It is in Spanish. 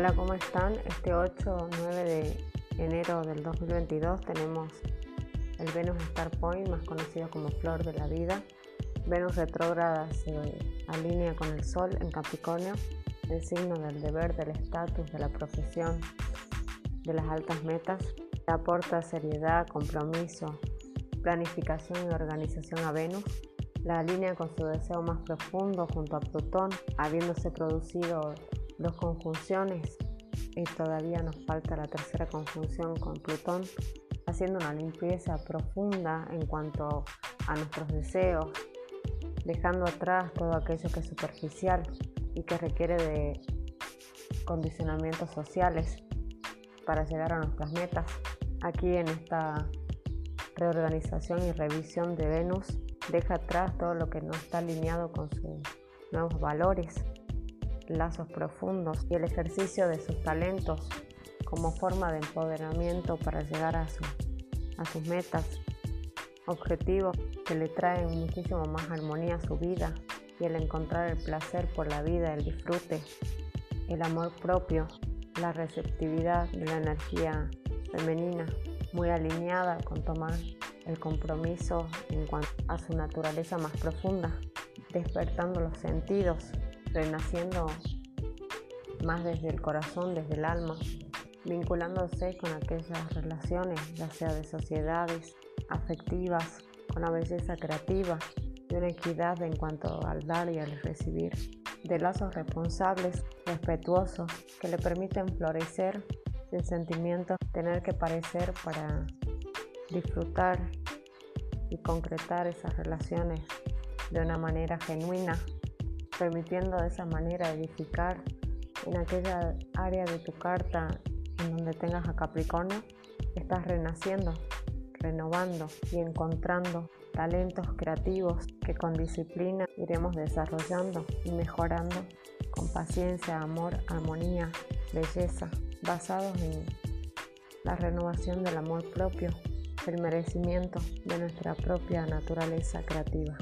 Hola, ¿cómo están? Este 8 o 9 de enero del 2022 tenemos el Venus Star Point, más conocido como Flor de la Vida. Venus retrógrada se alinea con el Sol en Capricornio, el signo del deber, del estatus, de la profesión, de las altas metas. Aporta seriedad, compromiso, planificación y organización a Venus la línea con su deseo más profundo junto a Plutón, habiéndose producido dos conjunciones y todavía nos falta la tercera conjunción con Plutón, haciendo una limpieza profunda en cuanto a nuestros deseos, dejando atrás todo aquello que es superficial y que requiere de condicionamientos sociales para llegar a nuestras metas. Aquí en esta reorganización y revisión de Venus deja atrás todo lo que no está alineado con sus nuevos valores, lazos profundos y el ejercicio de sus talentos como forma de empoderamiento para llegar a, sus metas, objetivos que le traen muchísimo más armonía a su vida y el encontrar el placer por la vida, el disfrute, el amor propio, la receptividad de la energía femenina, muy alineada con tomar el compromiso en cuanto a su naturaleza más profunda, despertando los sentidos, renaciendo más desde el corazón, desde el alma, vinculándose con aquellas relaciones, ya sea de sociedades afectivas, con la belleza creativa, de una equidad en cuanto al dar y al recibir, de lazos responsables, respetuosos, que le permiten florecer sin sentimientos, tener que parecer para disfrutar y concretar esas relaciones de una manera genuina, permitiendo de esa manera edificar en aquella área de tu carta en donde tengas a Capricornio, estás renaciendo, renovando y encontrando talentos creativos que con disciplina iremos desarrollando y mejorando con paciencia, amor, armonía, belleza, basados en la renovación del amor propio el merecimiento de nuestra propia naturaleza creativa.